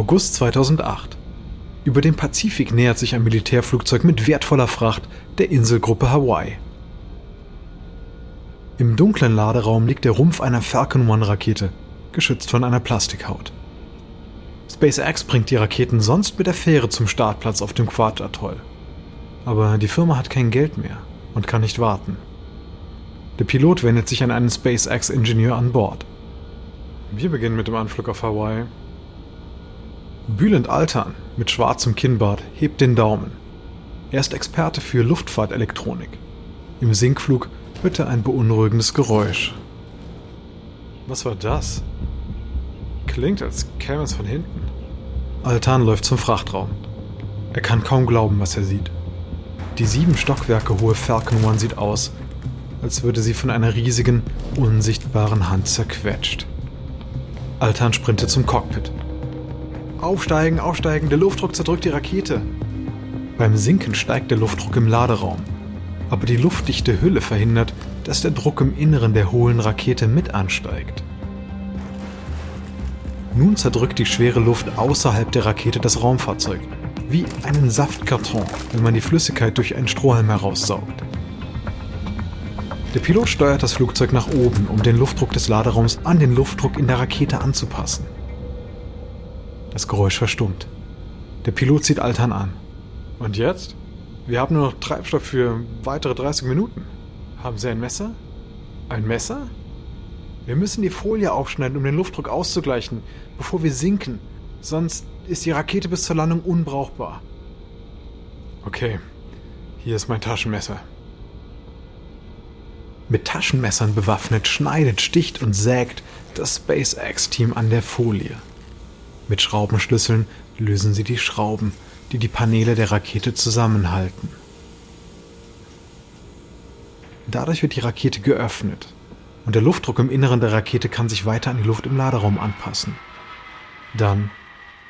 August 2008. Über dem Pazifik nähert sich ein Militärflugzeug mit wertvoller Fracht der Inselgruppe Hawaii. Im dunklen Laderaum liegt der Rumpf einer Falcon 1 Rakete, geschützt von einer Plastikhaut. SpaceX bringt die Raketen sonst mit der Fähre zum Startplatz auf dem Quad-Atoll. Aber die Firma hat kein Geld mehr und kann nicht warten. Der Pilot wendet sich an einen SpaceX-Ingenieur an Bord. Wir beginnen mit dem Anflug auf Hawaii. Bülent Altan mit schwarzem Kinnbart hebt den Daumen. Er ist Experte für Luftfahrtelektronik. Im Sinkflug hört er ein beunruhigendes Geräusch. Was war das? Klingt, als käme es von hinten. Altan läuft zum Frachtraum. Er kann kaum glauben, was er sieht. Die sieben Stockwerke hohe Falcon One sieht aus, als würde sie von einer riesigen, unsichtbaren Hand zerquetscht. Altan sprintet zum Cockpit. Aufsteigen, aufsteigen, der Luftdruck zerdrückt die Rakete. Beim Sinken steigt der Luftdruck im Laderaum. Aber die luftdichte Hülle verhindert, dass der Druck im Inneren der hohlen Rakete mit ansteigt. Nun zerdrückt die schwere Luft außerhalb der Rakete das Raumfahrzeug, wie einen Saftkarton, wenn man die Flüssigkeit durch einen Strohhalm heraussaugt. Der Pilot steuert das Flugzeug nach oben, um den Luftdruck des Laderaums an den Luftdruck in der Rakete anzupassen. Das Geräusch verstummt. Der Pilot zieht Altan an. Und jetzt? Wir haben nur noch Treibstoff für weitere 30 Minuten. Haben Sie ein Messer? Ein Messer? Wir müssen die Folie aufschneiden, um den Luftdruck auszugleichen, bevor wir sinken. Sonst ist die Rakete bis zur Landung unbrauchbar. Okay, hier ist mein Taschenmesser. Mit Taschenmessern bewaffnet schneidet, sticht und sägt das SpaceX-Team an der Folie. Mit Schraubenschlüsseln lösen sie die Schrauben, die die Paneele der Rakete zusammenhalten. Dadurch wird die Rakete geöffnet und der Luftdruck im Inneren der Rakete kann sich weiter an die Luft im Laderaum anpassen. Dann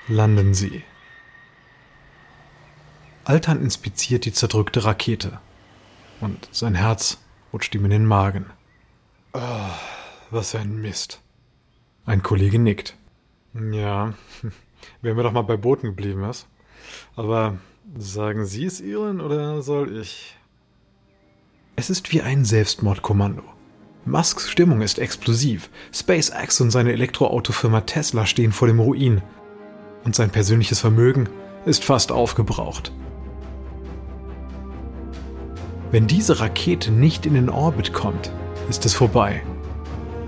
landen sie. Altan inspiziert die zerdrückte Rakete und sein Herz rutscht ihm in den Magen. Oh, was ein Mist. Ein Kollege nickt. Ja, wären wir doch mal bei Booten geblieben, was? Aber sagen Sie es Ihnen oder soll ich? Es ist wie ein Selbstmordkommando. Musks Stimmung ist explosiv. SpaceX und seine Elektroautofirma Tesla stehen vor dem Ruin. Und sein persönliches Vermögen ist fast aufgebraucht. Wenn diese Rakete nicht in den Orbit kommt, ist es vorbei.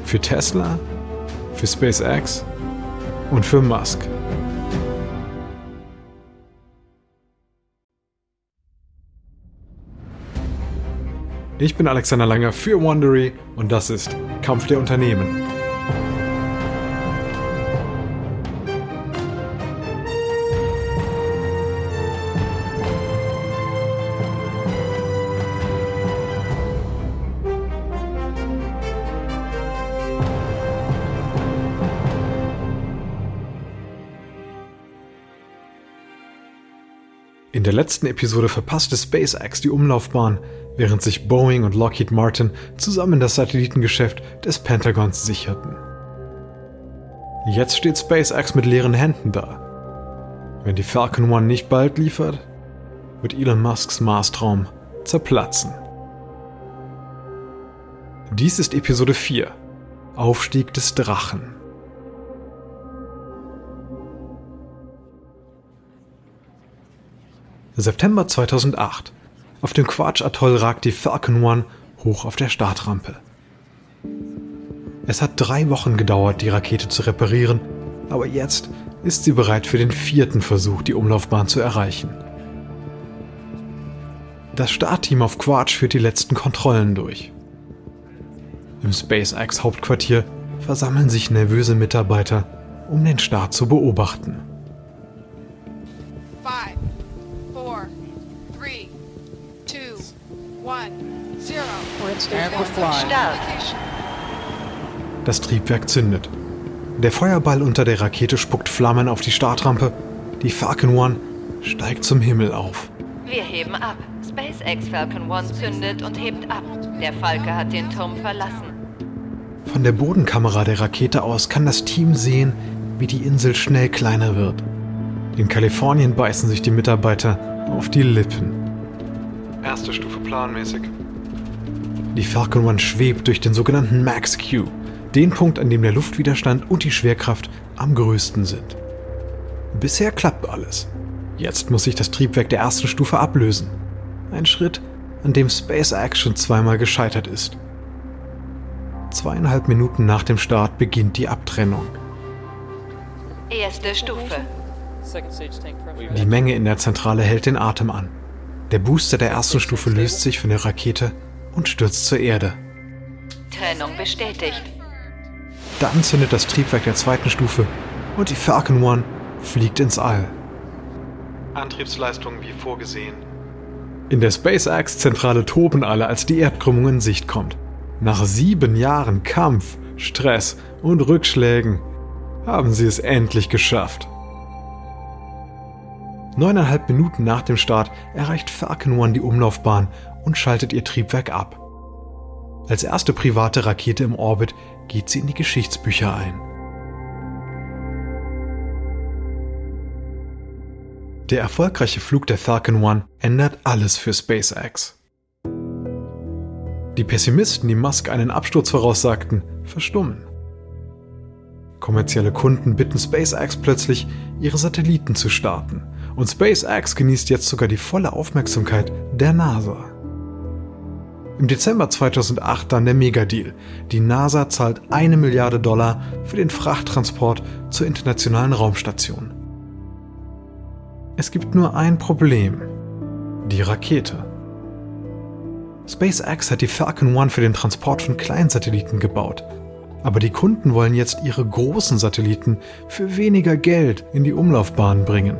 Für Tesla, für SpaceX und für Musk. Ich bin Alexander Langer für Wondery und das ist Kampf der Unternehmen. In der letzten Episode verpasste SpaceX die Umlaufbahn, während sich Boeing und Lockheed Martin zusammen das Satellitengeschäft des Pentagons sicherten. Jetzt steht SpaceX mit leeren Händen da. Wenn die Falcon One nicht bald liefert, wird Elon Musks Marstraum zerplatzen. Dies ist Episode 4. Aufstieg des Drachen. September 2008. Auf dem Quatsch-Atoll ragt die Falcon One hoch auf der Startrampe. Es hat drei Wochen gedauert, die Rakete zu reparieren, aber jetzt ist sie bereit für den vierten Versuch, die Umlaufbahn zu erreichen. Das Startteam auf Quatsch führt die letzten Kontrollen durch. Im SpaceX Hauptquartier versammeln sich nervöse Mitarbeiter, um den Start zu beobachten. Das Triebwerk zündet. Der Feuerball unter der Rakete spuckt Flammen auf die Startrampe. Die Falcon One steigt zum Himmel auf. Wir heben ab. SpaceX Falcon One zündet und hebt ab. Der Falke hat den Turm verlassen. Von der Bodenkamera der Rakete aus kann das Team sehen, wie die Insel schnell kleiner wird. In Kalifornien beißen sich die Mitarbeiter auf die Lippen. Erste Stufe planmäßig. Die Falcon One schwebt durch den sogenannten Max Q, den Punkt, an dem der Luftwiderstand und die Schwerkraft am größten sind. Bisher klappt alles. Jetzt muss sich das Triebwerk der ersten Stufe ablösen. Ein Schritt, an dem SpaceX schon zweimal gescheitert ist. Zweieinhalb Minuten nach dem Start beginnt die Abtrennung. Erste Stufe. Die Menge in der Zentrale hält den Atem an. Der Booster der ersten Stufe löst sich von der Rakete und stürzt zur Erde. Trennung bestätigt. Dann zündet das Triebwerk der zweiten Stufe und die Falcon One fliegt ins All. Antriebsleistung wie vorgesehen. In der SpaceX-Zentrale toben alle, als die Erdkrümmung in Sicht kommt. Nach sieben Jahren Kampf, Stress und Rückschlägen haben sie es endlich geschafft. Neuneinhalb Minuten nach dem Start erreicht Falcon One die Umlaufbahn und schaltet ihr Triebwerk ab. Als erste private Rakete im Orbit geht sie in die Geschichtsbücher ein. Der erfolgreiche Flug der Falcon One ändert alles für SpaceX. Die Pessimisten, die Musk einen Absturz voraussagten, verstummen. Kommerzielle Kunden bitten SpaceX plötzlich, ihre Satelliten zu starten. Und SpaceX genießt jetzt sogar die volle Aufmerksamkeit der NASA. Im Dezember 2008 dann der Megadeal. Die NASA zahlt eine Milliarde Dollar für den Frachttransport zur internationalen Raumstation. Es gibt nur ein Problem. Die Rakete. SpaceX hat die Falcon 1 für den Transport von Kleinsatelliten gebaut. Aber die Kunden wollen jetzt ihre großen Satelliten für weniger Geld in die Umlaufbahn bringen.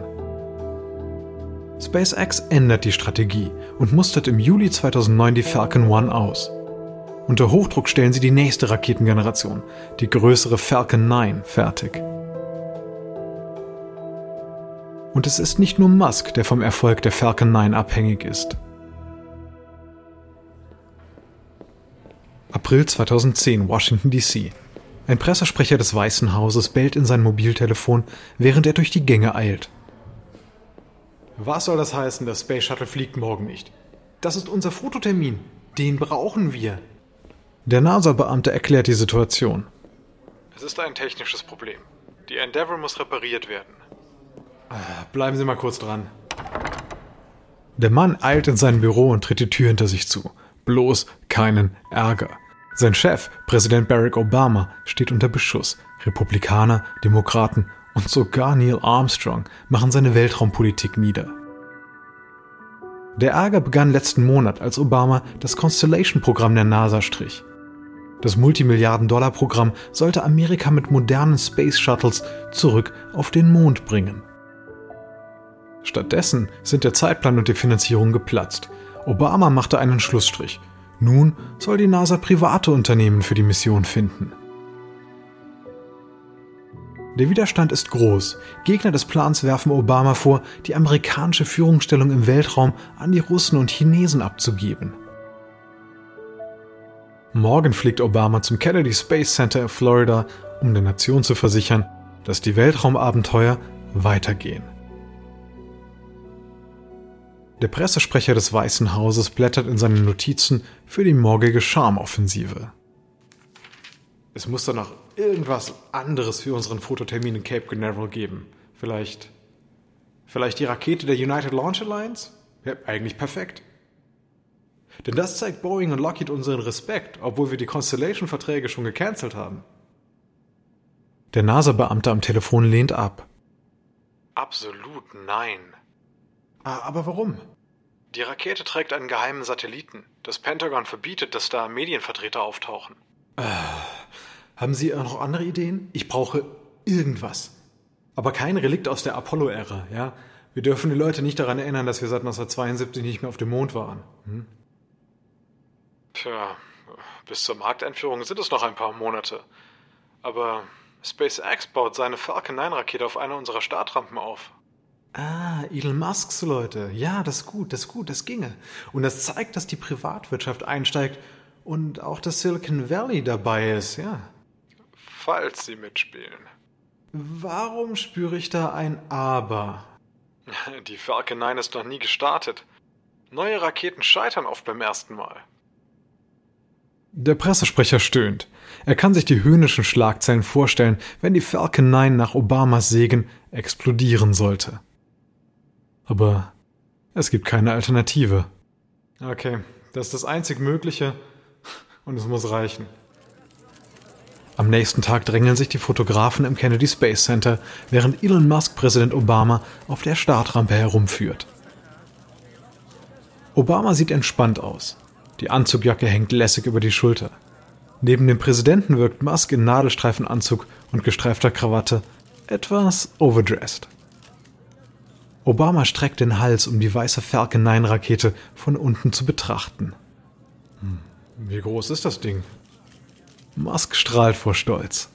SpaceX ändert die Strategie und mustert im Juli 2009 die Falcon 1 aus. Unter Hochdruck stellen sie die nächste Raketengeneration, die größere Falcon 9, fertig. Und es ist nicht nur Musk, der vom Erfolg der Falcon 9 abhängig ist. April 2010, Washington, D.C. Ein Pressesprecher des Weißen Hauses bellt in sein Mobiltelefon, während er durch die Gänge eilt. Was soll das heißen, das Space Shuttle fliegt morgen nicht? Das ist unser Fototermin. Den brauchen wir. Der NASA-Beamte erklärt die Situation. Es ist ein technisches Problem. Die Endeavour muss repariert werden. Bleiben Sie mal kurz dran. Der Mann eilt in sein Büro und tritt die Tür hinter sich zu. Bloß keinen Ärger. Sein Chef, Präsident Barack Obama, steht unter Beschuss. Republikaner, Demokraten und sogar Neil Armstrong machen seine Weltraumpolitik nieder. Der Ärger begann letzten Monat, als Obama das Constellation-Programm der NASA strich. Das Multimilliarden-Dollar-Programm sollte Amerika mit modernen Space Shuttles zurück auf den Mond bringen. Stattdessen sind der Zeitplan und die Finanzierung geplatzt. Obama machte einen Schlussstrich. Nun soll die NASA private Unternehmen für die Mission finden. Der Widerstand ist groß. Gegner des Plans werfen Obama vor, die amerikanische Führungsstellung im Weltraum an die Russen und Chinesen abzugeben. Morgen fliegt Obama zum Kennedy Space Center in Florida, um der Nation zu versichern, dass die Weltraumabenteuer weitergehen. Der Pressesprecher des Weißen Hauses blättert in seinen Notizen für die morgige Charmoffensive. Es muss doch noch irgendwas anderes für unseren Fototermin in Cape Canaveral geben. Vielleicht. Vielleicht die Rakete der United Launch Alliance? Ja, eigentlich perfekt. Denn das zeigt Boeing und Lockheed unseren Respekt, obwohl wir die Constellation-Verträge schon gecancelt haben. Der NASA-Beamte am Telefon lehnt ab. Absolut nein. Ah, aber warum? Die Rakete trägt einen geheimen Satelliten. Das Pentagon verbietet, dass da Medienvertreter auftauchen. Äh, haben Sie noch andere Ideen? Ich brauche irgendwas. Aber kein Relikt aus der Apollo-Ära, ja? Wir dürfen die Leute nicht daran erinnern, dass wir seit 1972 nicht mehr auf dem Mond waren. Hm? Tja, bis zur Markteinführung sind es noch ein paar Monate. Aber SpaceX baut seine Falcon 9 Rakete auf einer unserer Startrampen auf. Ah, Elon Musks Leute. Ja, das ist gut, das ist gut, das ginge. Und das zeigt, dass die Privatwirtschaft einsteigt und auch das Silicon Valley dabei ist, ja. Falls sie mitspielen. Warum spüre ich da ein Aber? Die Falcon 9 ist noch nie gestartet. Neue Raketen scheitern oft beim ersten Mal. Der Pressesprecher stöhnt. Er kann sich die höhnischen Schlagzeilen vorstellen, wenn die Falcon 9 nach Obamas Segen explodieren sollte. Aber es gibt keine Alternative. Okay, das ist das einzig Mögliche und es muss reichen. Am nächsten Tag drängeln sich die Fotografen im Kennedy Space Center, während Elon Musk Präsident Obama auf der Startrampe herumführt. Obama sieht entspannt aus. Die Anzugjacke hängt lässig über die Schulter. Neben dem Präsidenten wirkt Musk in Nadelstreifenanzug und gestreifter Krawatte etwas overdressed. Obama streckt den Hals, um die weiße Falcon 9 Rakete von unten zu betrachten. Hm, wie groß ist das Ding? Musk strahlt vor Stolz.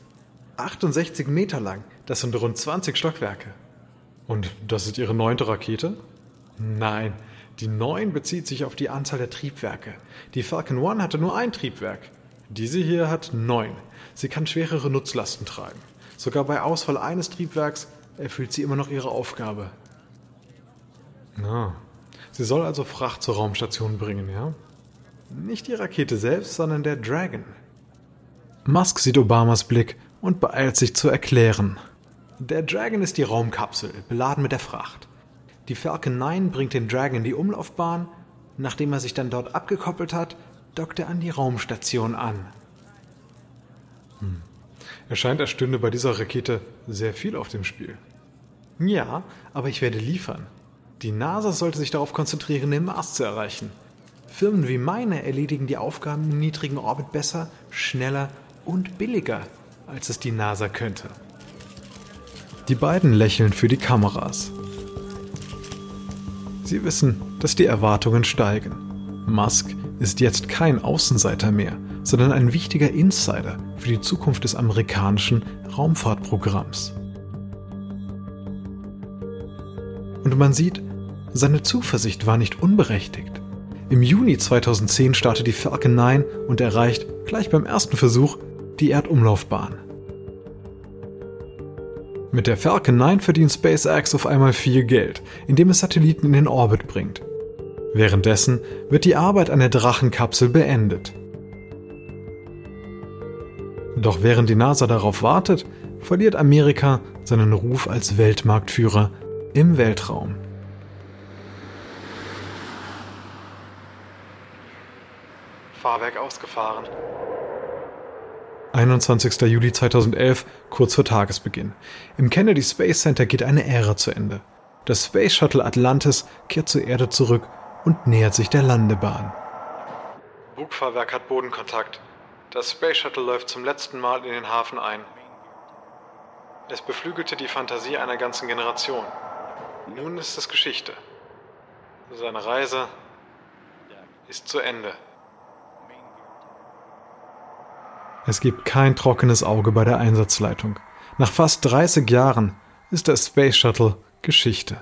68 Meter lang, das sind rund 20 Stockwerke. Und das ist Ihre neunte Rakete? Nein, die 9 bezieht sich auf die Anzahl der Triebwerke. Die Falcon 1 hatte nur ein Triebwerk. Diese hier hat 9. Sie kann schwerere Nutzlasten tragen. Sogar bei Ausfall eines Triebwerks erfüllt sie immer noch ihre Aufgabe. Na, sie soll also Fracht zur Raumstation bringen, ja? Nicht die Rakete selbst, sondern der Dragon. Musk sieht Obamas Blick und beeilt sich zu erklären. Der Dragon ist die Raumkapsel, beladen mit der Fracht. Die Falcon 9 bringt den Dragon in die Umlaufbahn. Nachdem er sich dann dort abgekoppelt hat, dockt er an die Raumstation an. Hm. Es scheint, er stünde bei dieser Rakete sehr viel auf dem Spiel. Ja, aber ich werde liefern. Die NASA sollte sich darauf konzentrieren, den Mars zu erreichen. Firmen wie meine erledigen die Aufgaben im niedrigen Orbit besser, schneller und billiger, als es die NASA könnte. Die beiden lächeln für die Kameras. Sie wissen, dass die Erwartungen steigen. Musk ist jetzt kein Außenseiter mehr, sondern ein wichtiger Insider für die Zukunft des amerikanischen Raumfahrtprogramms. Und man sieht, seine Zuversicht war nicht unberechtigt. Im Juni 2010 startet die Falcon 9 und erreicht, gleich beim ersten Versuch, die Erdumlaufbahn. Mit der Falcon 9 verdient SpaceX auf einmal viel Geld, indem es Satelliten in den Orbit bringt. Währenddessen wird die Arbeit an der Drachenkapsel beendet. Doch während die NASA darauf wartet, verliert Amerika seinen Ruf als Weltmarktführer im Weltraum. Fahrwerk ausgefahren. 21. Juli 2011, kurz vor Tagesbeginn. Im Kennedy Space Center geht eine Ära zu Ende. Das Space Shuttle Atlantis kehrt zur Erde zurück und nähert sich der Landebahn. Bugfahrwerk hat Bodenkontakt. Das Space Shuttle läuft zum letzten Mal in den Hafen ein. Es beflügelte die Fantasie einer ganzen Generation. Nun ist es Geschichte. Seine Reise ist zu Ende. Es gibt kein trockenes Auge bei der Einsatzleitung. Nach fast 30 Jahren ist der Space Shuttle Geschichte.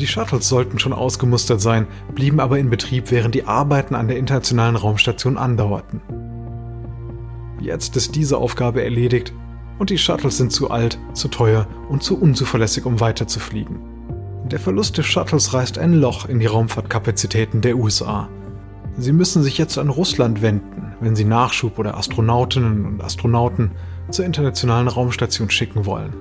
Die Shuttles sollten schon ausgemustert sein, blieben aber in Betrieb, während die Arbeiten an der internationalen Raumstation andauerten. Jetzt ist diese Aufgabe erledigt und die Shuttles sind zu alt, zu teuer und zu unzuverlässig, um weiterzufliegen. Der Verlust des Shuttles reißt ein Loch in die Raumfahrtkapazitäten der USA. Sie müssen sich jetzt an Russland wenden, wenn sie Nachschub oder Astronautinnen und Astronauten zur internationalen Raumstation schicken wollen.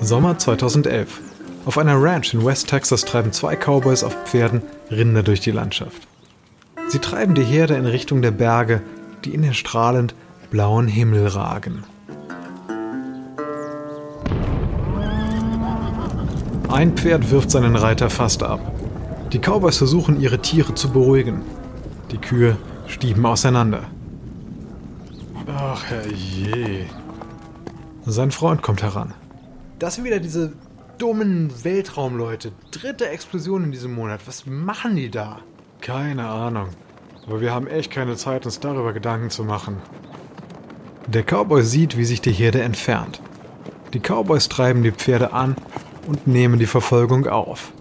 Sommer 2011. Auf einer Ranch in West Texas treiben zwei Cowboys auf Pferden Rinder durch die Landschaft. Sie treiben die Herde in Richtung der Berge, die in den strahlend blauen Himmel ragen. Ein Pferd wirft seinen Reiter fast ab. Die Cowboys versuchen, ihre Tiere zu beruhigen. Die Kühe stieben auseinander. Ach, herrje. Sein Freund kommt heran. Das sind wieder diese dummen Weltraumleute. Dritte Explosion in diesem Monat. Was machen die da? Keine Ahnung. Aber wir haben echt keine Zeit, uns darüber Gedanken zu machen. Der Cowboy sieht, wie sich die Herde entfernt. Die Cowboys treiben die Pferde an und nehmen die Verfolgung auf.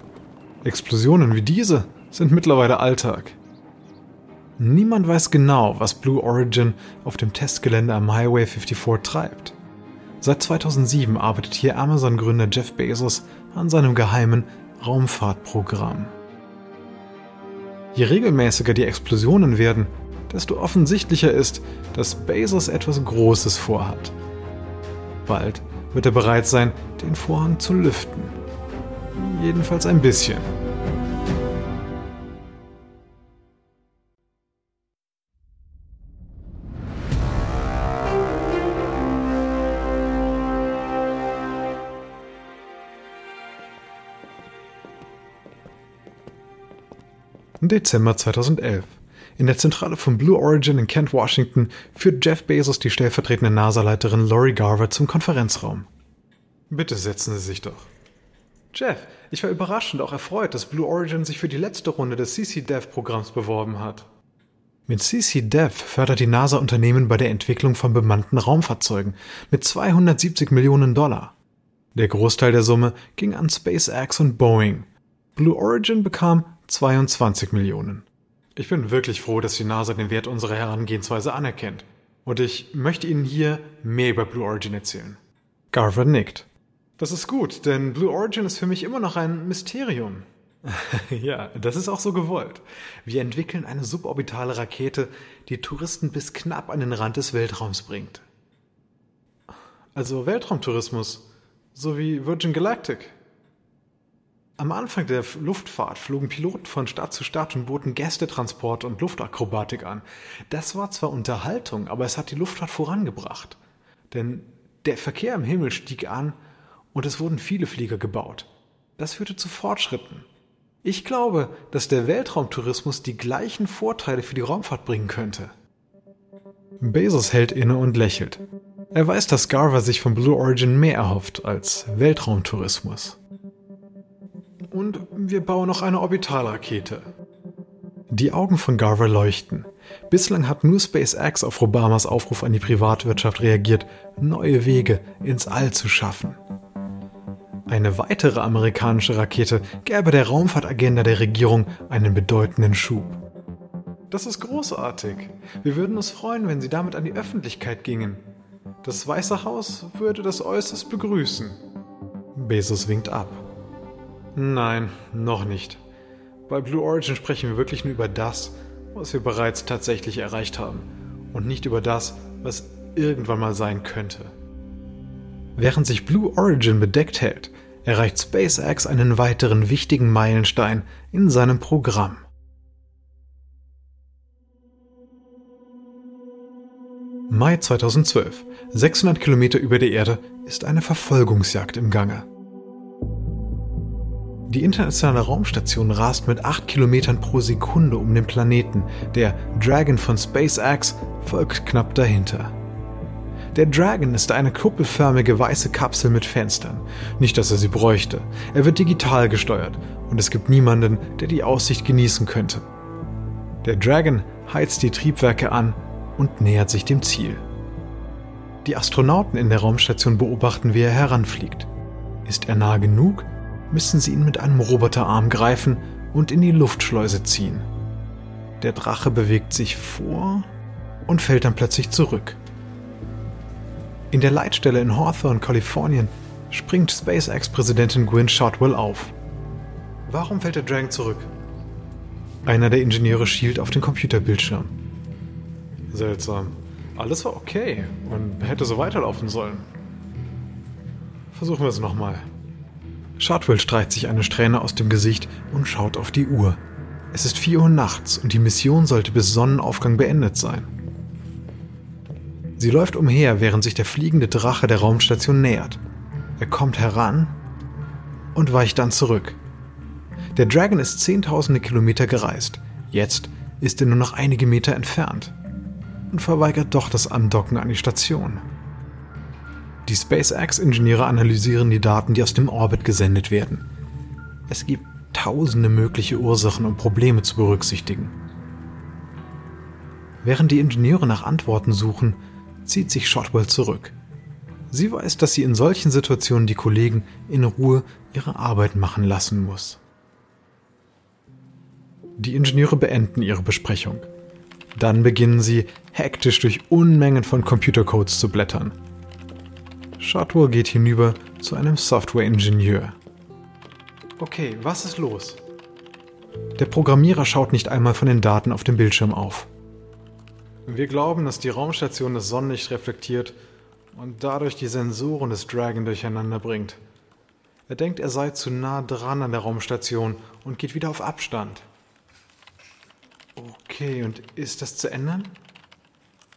Explosionen wie diese sind mittlerweile Alltag. Niemand weiß genau, was Blue Origin auf dem Testgelände am Highway 54 treibt. Seit 2007 arbeitet hier Amazon-Gründer Jeff Bezos an seinem geheimen Raumfahrtprogramm. Je regelmäßiger die Explosionen werden, desto offensichtlicher ist, dass Bezos etwas Großes vorhat. Bald wird er bereit sein, den Vorhang zu lüften. Jedenfalls ein bisschen. Dezember 2011. In der Zentrale von Blue Origin in Kent, Washington, führt Jeff Bezos die stellvertretende NASA-Leiterin Lori Garver zum Konferenzraum. Bitte setzen Sie sich doch. Jeff, ich war überrascht und auch erfreut, dass Blue Origin sich für die letzte Runde des CC-Dev-Programms beworben hat. Mit CC-Dev fördert die NASA Unternehmen bei der Entwicklung von bemannten Raumfahrzeugen mit 270 Millionen Dollar. Der Großteil der Summe ging an SpaceX und Boeing. Blue Origin bekam 22 Millionen. Ich bin wirklich froh, dass die NASA den Wert unserer Herangehensweise anerkennt. Und ich möchte Ihnen hier mehr über Blue Origin erzählen. Garver nickt. Das ist gut, denn Blue Origin ist für mich immer noch ein Mysterium. ja, das ist auch so gewollt. Wir entwickeln eine suborbitale Rakete, die Touristen bis knapp an den Rand des Weltraums bringt. Also Weltraumtourismus, so wie Virgin Galactic. Am Anfang der Luftfahrt flogen Piloten von Stadt zu Stadt und boten Gästetransport und Luftakrobatik an. Das war zwar Unterhaltung, aber es hat die Luftfahrt vorangebracht. Denn der Verkehr im Himmel stieg an und es wurden viele Flieger gebaut. Das führte zu Fortschritten. Ich glaube, dass der Weltraumtourismus die gleichen Vorteile für die Raumfahrt bringen könnte. Bezos hält inne und lächelt. Er weiß, dass Garver sich von Blue Origin mehr erhofft als Weltraumtourismus und wir bauen noch eine Orbitalrakete. Die Augen von Garver leuchten. Bislang hat nur SpaceX auf Obamas Aufruf an die Privatwirtschaft reagiert, neue Wege ins All zu schaffen. Eine weitere amerikanische Rakete gäbe der Raumfahrtagenda der Regierung einen bedeutenden Schub. Das ist großartig. Wir würden uns freuen, wenn Sie damit an die Öffentlichkeit gingen. Das Weiße Haus würde das äußerst begrüßen. Bezos winkt ab. Nein, noch nicht. Bei Blue Origin sprechen wir wirklich nur über das, was wir bereits tatsächlich erreicht haben und nicht über das, was irgendwann mal sein könnte. Während sich Blue Origin bedeckt hält, erreicht SpaceX einen weiteren wichtigen Meilenstein in seinem Programm. Mai 2012. 600 Kilometer über der Erde ist eine Verfolgungsjagd im Gange. Die internationale Raumstation rast mit 8 Kilometern pro Sekunde um den Planeten. Der Dragon von SpaceX folgt knapp dahinter. Der Dragon ist eine kuppelförmige weiße Kapsel mit Fenstern. Nicht, dass er sie bräuchte. Er wird digital gesteuert und es gibt niemanden, der die Aussicht genießen könnte. Der Dragon heizt die Triebwerke an und nähert sich dem Ziel. Die Astronauten in der Raumstation beobachten, wie er heranfliegt. Ist er nah genug, müssen sie ihn mit einem Roboterarm greifen und in die Luftschleuse ziehen. Der Drache bewegt sich vor und fällt dann plötzlich zurück. In der Leitstelle in Hawthorne, Kalifornien, springt SpaceX-Präsidentin Gwynne Shotwell auf. Warum fällt der Dragon zurück? Einer der Ingenieure schielt auf den Computerbildschirm. Seltsam. Alles war okay und hätte so weiterlaufen sollen. Versuchen wir es nochmal. Shotwell streicht sich eine Strähne aus dem Gesicht und schaut auf die Uhr. Es ist 4 Uhr nachts und die Mission sollte bis Sonnenaufgang beendet sein. Sie läuft umher, während sich der fliegende Drache der Raumstation nähert. Er kommt heran und weicht dann zurück. Der Dragon ist zehntausende Kilometer gereist. Jetzt ist er nur noch einige Meter entfernt und verweigert doch das Andocken an die Station. Die SpaceX-Ingenieure analysieren die Daten, die aus dem Orbit gesendet werden. Es gibt tausende mögliche Ursachen und Probleme zu berücksichtigen. Während die Ingenieure nach Antworten suchen, zieht sich Shotwell zurück. Sie weiß, dass sie in solchen Situationen die Kollegen in Ruhe ihre Arbeit machen lassen muss. Die Ingenieure beenden ihre Besprechung. Dann beginnen sie, hektisch durch Unmengen von Computercodes zu blättern. Shotwell geht hinüber zu einem Software-Ingenieur. Okay, was ist los? Der Programmierer schaut nicht einmal von den Daten auf dem Bildschirm auf. Wir glauben, dass die Raumstation das Sonnenlicht reflektiert und dadurch die Sensoren des Dragon durcheinander bringt. Er denkt, er sei zu nah dran an der Raumstation und geht wieder auf Abstand. Okay, und ist das zu ändern?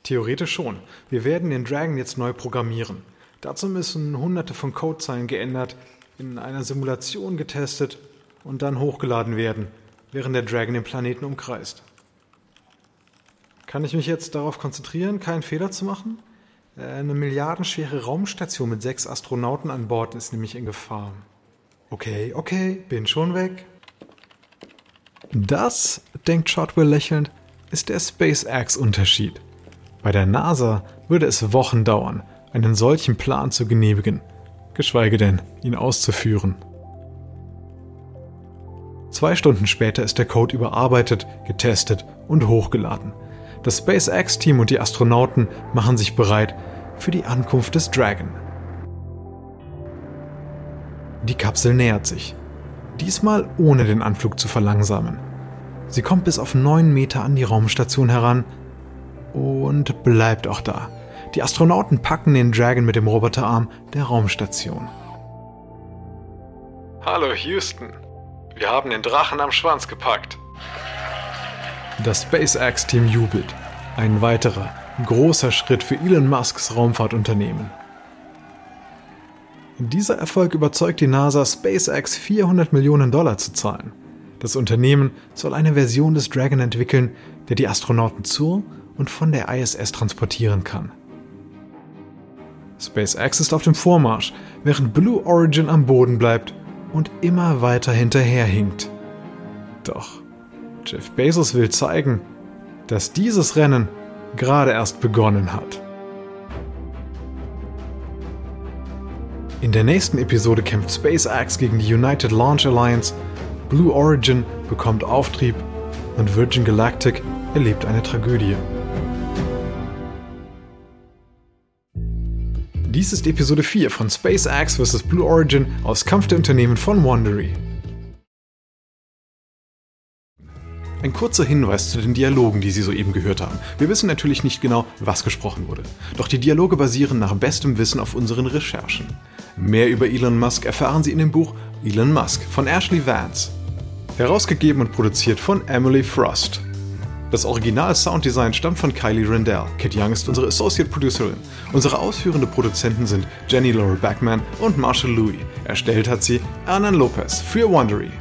Theoretisch schon. Wir werden den Dragon jetzt neu programmieren. Dazu müssen hunderte von Codezeilen geändert, in einer Simulation getestet und dann hochgeladen werden, während der Dragon den Planeten umkreist. Kann ich mich jetzt darauf konzentrieren, keinen Fehler zu machen? Äh, eine milliardenschwere Raumstation mit sechs Astronauten an Bord ist nämlich in Gefahr. Okay, okay, bin schon weg. Das, denkt Shotwell lächelnd, ist der SpaceX-Unterschied. Bei der NASA würde es Wochen dauern, einen solchen Plan zu genehmigen, geschweige denn, ihn auszuführen. Zwei Stunden später ist der Code überarbeitet, getestet und hochgeladen. Das SpaceX-Team und die Astronauten machen sich bereit für die Ankunft des Dragon. Die Kapsel nähert sich. Diesmal ohne den Anflug zu verlangsamen. Sie kommt bis auf 9 Meter an die Raumstation heran und bleibt auch da. Die Astronauten packen den Dragon mit dem Roboterarm der Raumstation. Hallo Houston, wir haben den Drachen am Schwanz gepackt. Das SpaceX-Team jubelt. Ein weiterer, großer Schritt für Elon Musks Raumfahrtunternehmen. Dieser Erfolg überzeugt die NASA, SpaceX 400 Millionen Dollar zu zahlen. Das Unternehmen soll eine Version des Dragon entwickeln, der die Astronauten zur und von der ISS transportieren kann. SpaceX ist auf dem Vormarsch, während Blue Origin am Boden bleibt und immer weiter hinterherhinkt. Doch Jeff Bezos will zeigen, dass dieses Rennen gerade erst begonnen hat. In der nächsten Episode kämpft SpaceX gegen die United Launch Alliance, Blue Origin bekommt Auftrieb und Virgin Galactic erlebt eine Tragödie. Dies ist Episode 4 von SpaceX vs. Blue Origin aus Kampf der Unternehmen von Wandery. Ein kurzer Hinweis zu den Dialogen, die Sie soeben gehört haben. Wir wissen natürlich nicht genau, was gesprochen wurde. Doch die Dialoge basieren nach bestem Wissen auf unseren Recherchen. Mehr über Elon Musk erfahren Sie in dem Buch Elon Musk von Ashley Vance. Herausgegeben und produziert von Emily Frost. Das Original-Sounddesign stammt von Kylie Rendell. Kit Young ist unsere Associate Producerin. Unsere ausführenden Produzenten sind Jenny Laura Backman und Marshall Louis. Erstellt hat sie Hernan Lopez für Wondery.